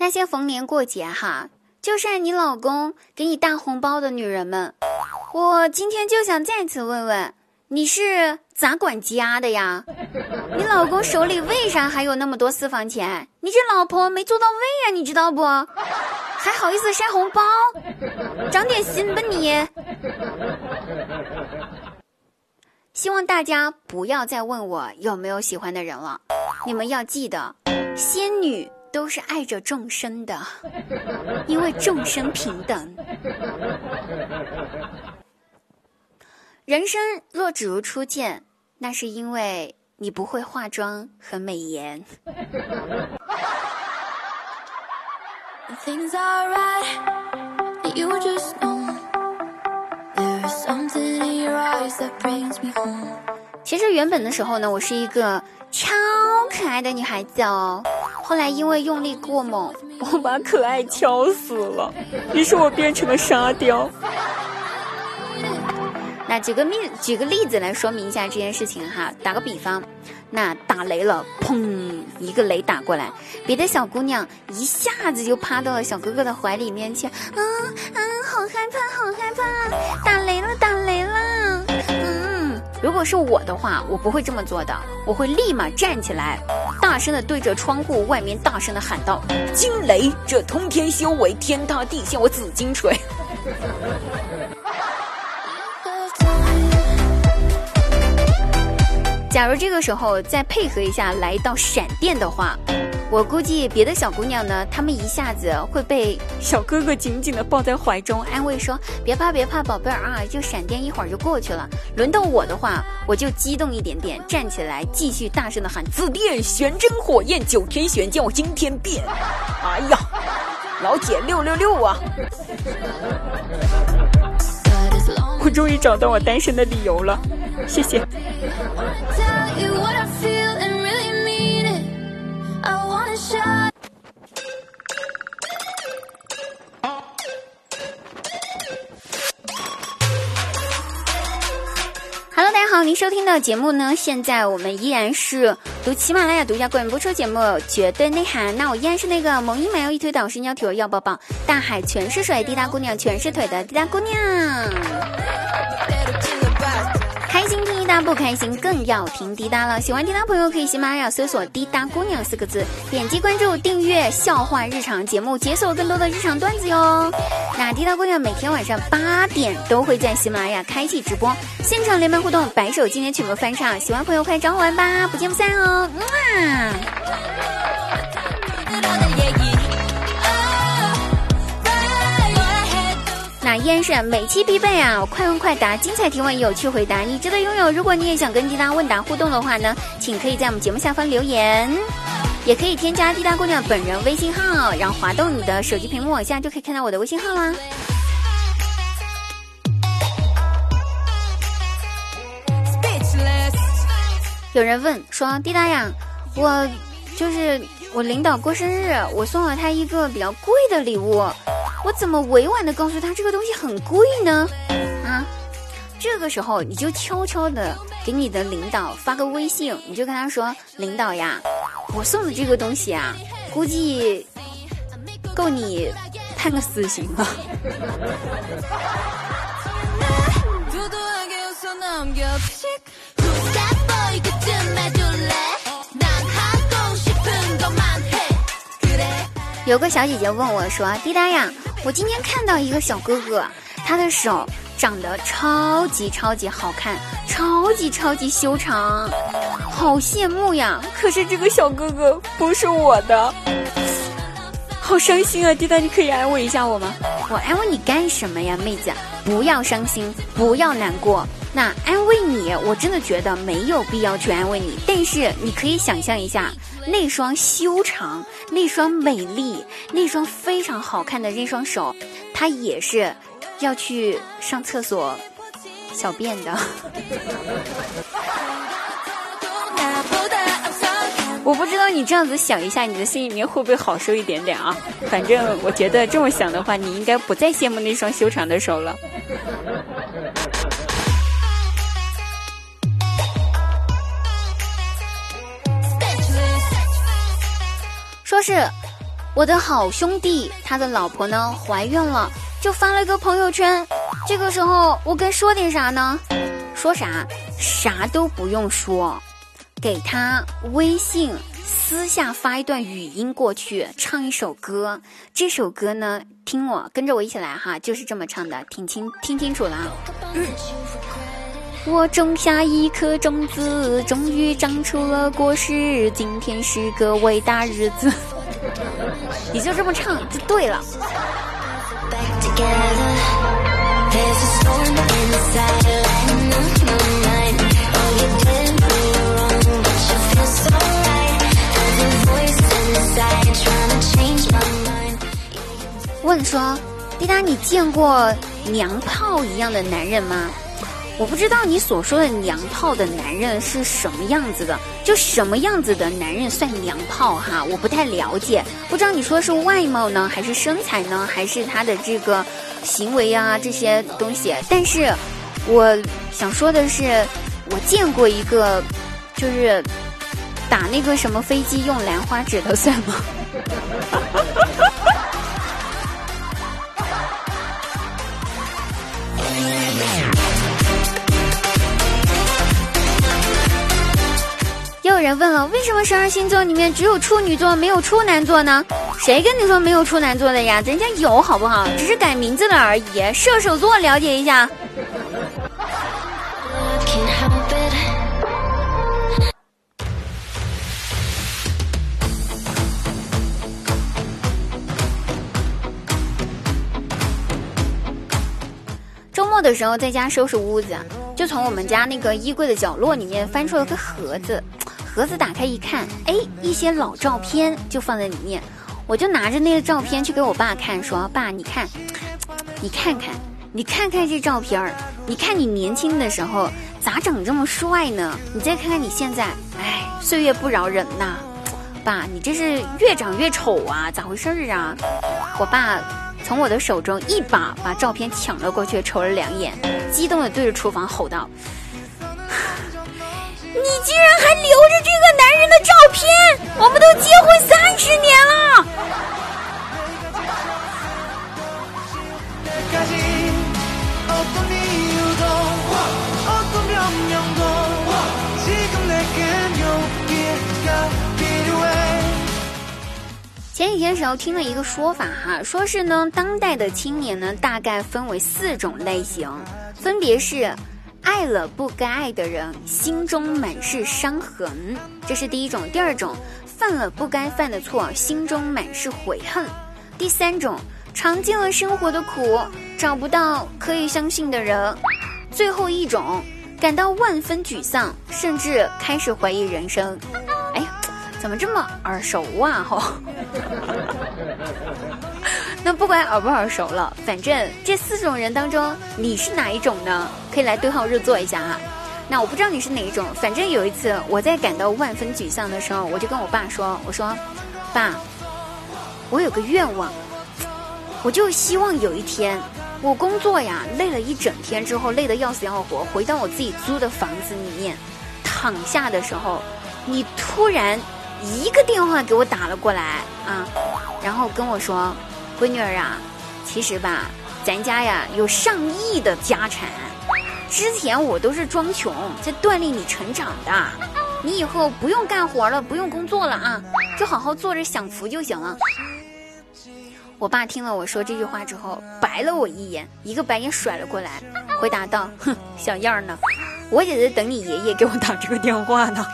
那些逢年过节哈，就晒你老公给你大红包的女人们，我今天就想再次问问，你是咋管家的呀？你老公手里为啥还有那么多私房钱？你这老婆没做到位呀，你知道不？还好意思晒红包？长点心吧你！希望大家不要再问我有没有喜欢的人了。你们要记得，仙女都是爱着众生的，因为众生平等。人生若只如初见，那是因为你不会化妆和美颜。其实原本的时候呢，我是一个超可爱的女孩子哦。后来因为用力过猛，我把可爱敲死了，于是我变成了沙雕。那举个例举个例子来说明一下这件事情哈，打个比方，那打雷了，砰，一个雷打过来，别的小姑娘一下子就趴到了小哥哥的怀里面去，嗯嗯，好害怕，好害怕，打雷了，打雷了，嗯，如果是我的话，我不会这么做的，我会立马站起来，大声的对着窗户外面大声的喊道：“惊雷，这通天修为，天塌地陷，我紫金锤。”假如这个时候再配合一下来一道闪电的话，我估计别的小姑娘呢，她们一下子会被小哥哥紧紧的抱在怀中，安慰说：“别怕，别怕，宝贝儿啊，就闪电一会儿就过去了。”轮到我的话，我就激动一点点，站起来继续大声的喊：“紫电玄真火焰，九天玄剑我惊天变！”哎呀，老铁六六六啊！我终于找到我单身的理由了，谢谢。您收听的节目呢？现在我们依然是读喜马拉雅独家冠名播出节目《绝对内涵》。那我依然是那个萌音满腰一推倒，身娇体弱要抱抱，大海全是水，滴答姑娘全是腿的滴答姑娘。答，不开心更要听滴答了。喜欢滴答朋友可以喜马拉雅搜索“滴答姑娘”四个字，点击关注订阅笑话日常节目，解锁更多的日常段子哟。那滴答姑娘每天晚上八点都会在喜马拉雅开启直播，现场连麦互动，白手经典曲目翻唱，喜欢朋友快找我玩吧，不见不散哦。嗯啊然是每期必备啊！快问快答，精彩提问，有趣回答，你值得拥有。如果你也想跟滴答问答互动的话呢，请可以在我们节目下方留言，也可以添加滴答姑娘本人微信号，然后滑动你的手机屏幕往下就可以看到我的微信号啦。有人问说：“滴答呀，我就是我领导过生日，我送了他一个比较贵的礼物。”我怎么委婉的告诉他这个东西很贵呢？啊，这个时候你就悄悄的给你的领导发个微信，你就跟他说：“领导呀，我送的这个东西啊，估计够你判个死刑了。”有个小姐姐问我说：“滴答呀。”我今天看到一个小哥哥，他的手长得超级超级好看，超级超级修长，好羡慕呀！可是这个小哥哥不是我的，好伤心啊！滴答，你可以安慰一下我吗？我安慰你干什么呀，妹子？不要伤心，不要难过。那安慰你，我真的觉得没有必要去安慰你。但是你可以想象一下，那双修长、那双美丽、那双非常好看的那双手，它也是要去上厕所小便的。我不知道你这样子想一下，你的心里面会不会好受一点点啊？反正我觉得这么想的话，你应该不再羡慕那双修长的手了。说是我的好兄弟他的老婆呢怀孕了，就发了个朋友圈。这个时候我该说点啥呢？说啥？啥都不用说，给他微信私下发一段语音过去，唱一首歌。这首歌呢，听我跟着我一起来哈，就是这么唱的，听清听清楚了。我种下一颗种子，终于长出了果实。今天是个伟大日子，你就这么唱就对了。问说，滴答，你见过娘炮一样的男人吗？我不知道你所说的娘炮的男人是什么样子的，就什么样子的男人算娘炮哈？我不太了解，不知道你说是外貌呢，还是身材呢，还是他的这个行为啊这些东西？但是，我想说的是，我见过一个，就是打那个什么飞机用兰花指的算吗？有人问了，为什么十二星座里面只有处女座没有处男座呢？谁跟你说没有处男座的呀？人家有好不好？只是改名字了而已。射手座了解一下。的时候在家收拾屋子，就从我们家那个衣柜的角落里面翻出了个盒子。盒子打开一看，哎，一些老照片就放在里面，我就拿着那个照片去给我爸看，说：“爸，你看，你看看，你看看这照片儿，你看你年轻的时候咋整这么帅呢？你再看看你现在，哎，岁月不饶人呐，爸，你这是越长越丑啊，咋回事儿啊？”我爸从我的手中一把把照片抢了过去，瞅了两眼，激动的对着厨房吼道。你竟然还留着这个男人的照片！我们都结婚三十年了。前几天时候听了一个说法哈，说是呢，当代的青年呢，大概分为四种类型，分别是。爱了不该爱的人，心中满是伤痕，这是第一种；第二种，犯了不该犯的错，心中满是悔恨；第三种，尝尽了生活的苦，找不到可以相信的人；最后一种，感到万分沮丧，甚至开始怀疑人生。怎么这么耳熟啊？哈。那不管耳不耳熟了，反正这四种人当中，你是哪一种呢？可以来对号入座一下啊。那我不知道你是哪一种，反正有一次我在感到万分沮丧的时候，我就跟我爸说：“我说，爸，我有个愿望，我就希望有一天，我工作呀累了一整天之后，累得要死要活，回到我自己租的房子里面躺下的时候，你突然一个电话给我打了过来啊，然后跟我说。”闺女儿啊，其实吧，咱家呀有上亿的家产，之前我都是装穷在锻炼你成长的，你以后不用干活了，不用工作了啊，就好好坐着享福就行了。我爸听了我说这句话之后，白了我一眼，一个白眼甩了过来，回答道：“哼，小样儿呢，我也在等你爷爷给我打这个电话呢。”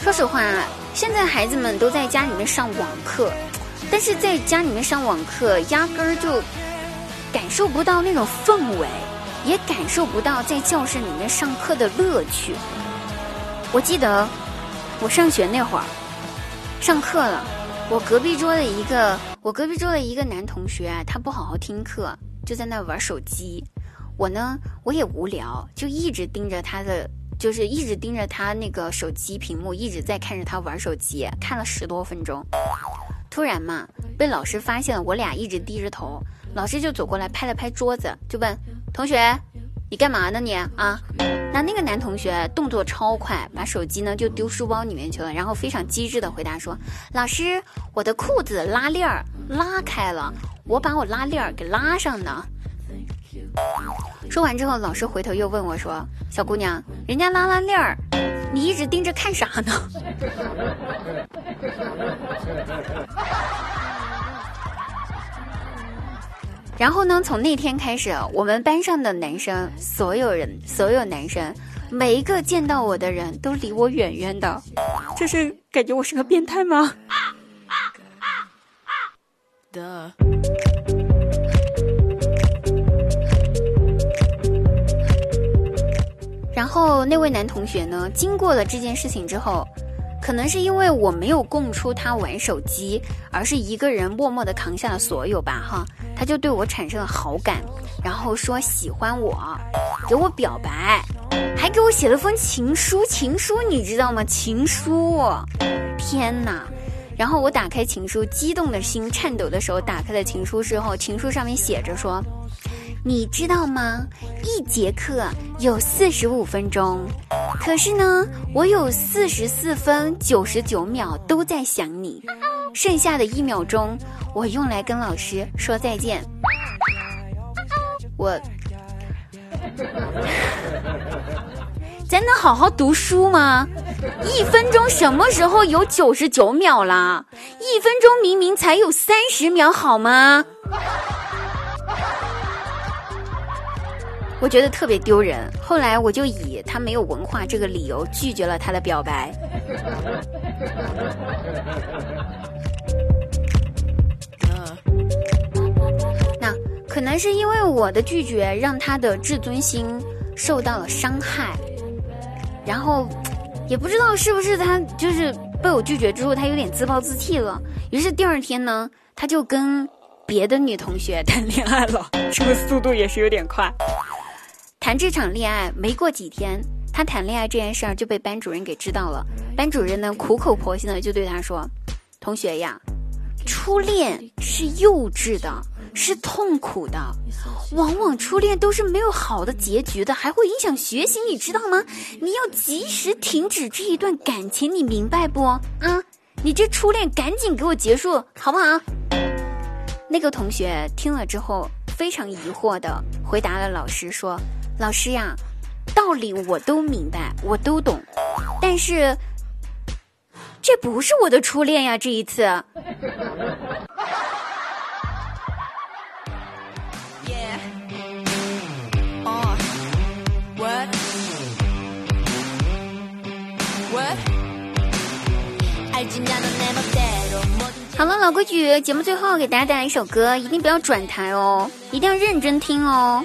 说实话，现在孩子们都在家里面上网课，但是在家里面上网课，压根儿就感受不到那种氛围，也感受不到在教室里面上课的乐趣。我记得我上学那会儿，上课了，我隔壁桌的一个，我隔壁桌的一个男同学，他不好好听课，就在那玩手机。我呢，我也无聊，就一直盯着他的，就是一直盯着他那个手机屏幕，一直在看着他玩手机，看了十多分钟。突然嘛，被老师发现了，我俩一直低着头，老师就走过来拍了拍桌子，就问同学：“你干嘛呢你啊？”那那个男同学动作超快，把手机呢就丢书包里面去了，然后非常机智的回答说：“老师，我的裤子拉链儿拉开了，我把我拉链儿给拉上呢。”说完之后，老师回头又问我说：“小姑娘，人家拉拉链儿，你一直盯着看啥呢？” 然后呢，从那天开始，我们班上的男生，所有人，所有男生，每一个见到我的人都离我远远的，这是感觉我是个变态吗？然后那位男同学呢，经过了这件事情之后，可能是因为我没有供出他玩手机，而是一个人默默的扛下了所有吧，哈，他就对我产生了好感，然后说喜欢我，给我表白，还给我写了封情书，情书你知道吗？情书，天哪！然后我打开情书，激动的心颤抖的手打开了情书之后，情书上面写着说。你知道吗？一节课有四十五分钟，可是呢，我有四十四分九十九秒都在想你，剩下的一秒钟我用来跟老师说再见。我，咱能好好读书吗？一分钟什么时候有九十九秒啦？一分钟明明才有三十秒，好吗？我觉得特别丢人，后来我就以他没有文化这个理由拒绝了他的表白。可能是因为我的拒绝让他的自尊心受到了伤害，然后也不知道是不是他就是被我拒绝之后他有点自暴自弃了，于是第二天呢他就跟别的女同学 谈恋爱了，这个速度也是有点快。谈这场恋爱没过几天，他谈恋爱这件事儿就被班主任给知道了。班主任呢苦口婆心的就对他说：“同学呀，初恋是幼稚的，是痛苦的，往往初恋都是没有好的结局的，还会影响学习，你知道吗？你要及时停止这一段感情，你明白不？啊，你这初恋赶紧给我结束，好不好？”那个同学听了之后非常疑惑的回答了老师说。老师呀，道理我都明白，我都懂，但是这不是我的初恋呀！这一次。好了，老规矩，节目最后给大家带来一首歌，一定不要转台哦，一定要认真听哦。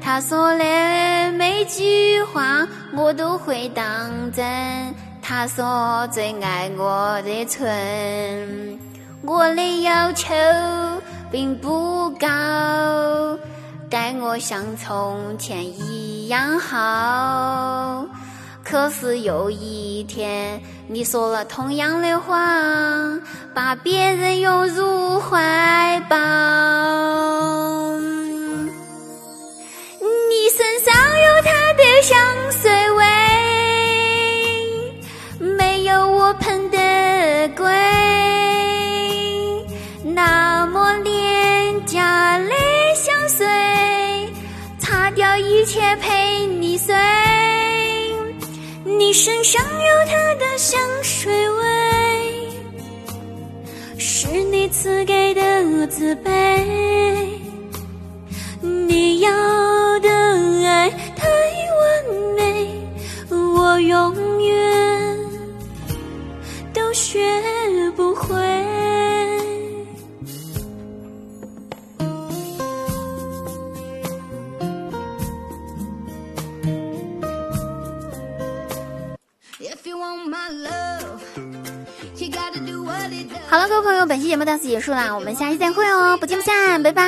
他说的每句话我都会当真。他说最爱我的唇，我的要求并不高，待我像从前一样好。可是有一天你说了同样的话，把别人拥入怀抱。身上有他的香水味，没有我喷的贵。那么廉价的香水，擦掉一切陪你睡。你身上有他的香水味，是你赐给的自卑。你要。本期节目到此结束啦，我们下期再会哦，不见不散，拜拜。